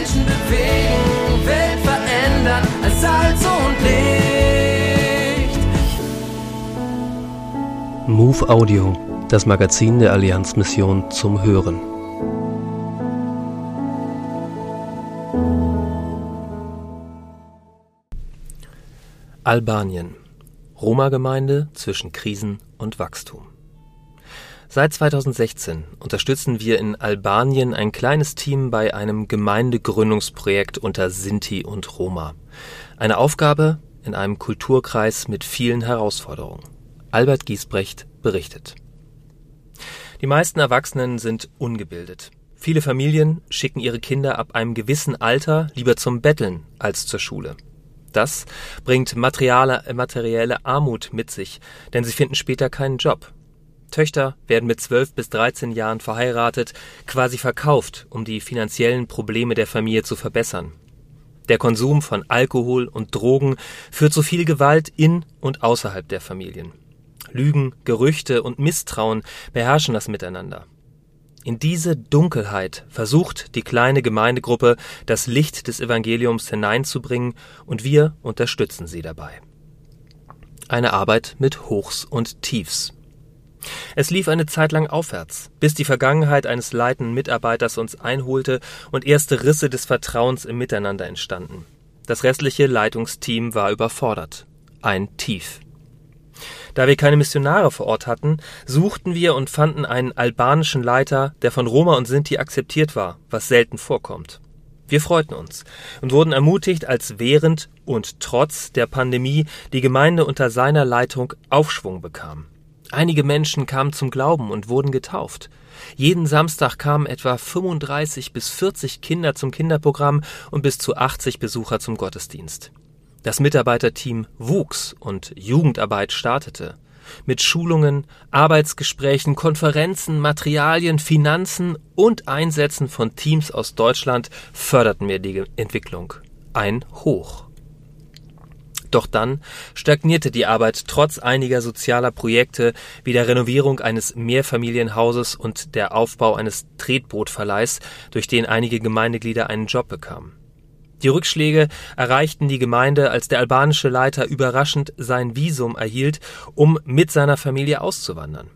Menschen bewegen, Welt verändern als Salz und Licht. Move Audio, das Magazin der Allianzmission zum Hören. Albanien. Roma-Gemeinde zwischen Krisen und Wachstum. Seit 2016 unterstützen wir in Albanien ein kleines Team bei einem Gemeindegründungsprojekt unter Sinti und Roma. Eine Aufgabe in einem Kulturkreis mit vielen Herausforderungen. Albert Giesbrecht berichtet. Die meisten Erwachsenen sind ungebildet. Viele Familien schicken ihre Kinder ab einem gewissen Alter lieber zum Betteln als zur Schule. Das bringt materielle, Armut mit sich, denn sie finden später keinen Job. Töchter werden mit 12 bis 13 Jahren verheiratet, quasi verkauft, um die finanziellen Probleme der Familie zu verbessern. Der Konsum von Alkohol und Drogen führt zu viel Gewalt in und außerhalb der Familien. Lügen, Gerüchte und Misstrauen beherrschen das Miteinander. In diese Dunkelheit versucht die kleine Gemeindegruppe das Licht des Evangeliums hineinzubringen und wir unterstützen sie dabei. Eine Arbeit mit Hochs und Tiefs. Es lief eine Zeit lang aufwärts, bis die Vergangenheit eines leitenden Mitarbeiters uns einholte und erste Risse des Vertrauens im Miteinander entstanden. Das restliche Leitungsteam war überfordert. Ein Tief. Da wir keine Missionare vor Ort hatten, suchten wir und fanden einen albanischen Leiter, der von Roma und Sinti akzeptiert war, was selten vorkommt. Wir freuten uns und wurden ermutigt, als während und trotz der Pandemie die Gemeinde unter seiner Leitung Aufschwung bekam. Einige Menschen kamen zum Glauben und wurden getauft. Jeden Samstag kamen etwa 35 bis 40 Kinder zum Kinderprogramm und bis zu 80 Besucher zum Gottesdienst. Das Mitarbeiterteam wuchs und Jugendarbeit startete. Mit Schulungen, Arbeitsgesprächen, Konferenzen, Materialien, Finanzen und Einsätzen von Teams aus Deutschland förderten wir die Entwicklung. Ein Hoch. Doch dann stagnierte die Arbeit trotz einiger sozialer Projekte wie der Renovierung eines Mehrfamilienhauses und der Aufbau eines Tretbootverleihs, durch den einige Gemeindeglieder einen Job bekamen. Die Rückschläge erreichten die Gemeinde, als der albanische Leiter überraschend sein Visum erhielt, um mit seiner Familie auszuwandern.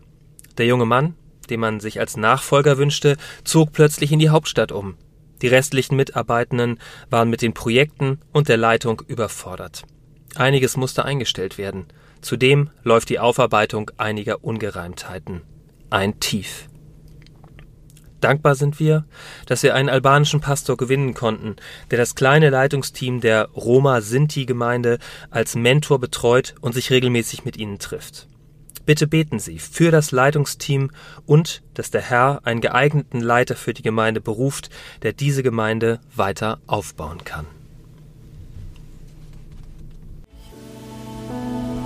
Der junge Mann, den man sich als Nachfolger wünschte, zog plötzlich in die Hauptstadt um. Die restlichen Mitarbeitenden waren mit den Projekten und der Leitung überfordert. Einiges musste eingestellt werden. Zudem läuft die Aufarbeitung einiger Ungereimtheiten. Ein Tief. Dankbar sind wir, dass wir einen albanischen Pastor gewinnen konnten, der das kleine Leitungsteam der Roma-Sinti-Gemeinde als Mentor betreut und sich regelmäßig mit ihnen trifft. Bitte beten Sie für das Leitungsteam und dass der Herr einen geeigneten Leiter für die Gemeinde beruft, der diese Gemeinde weiter aufbauen kann.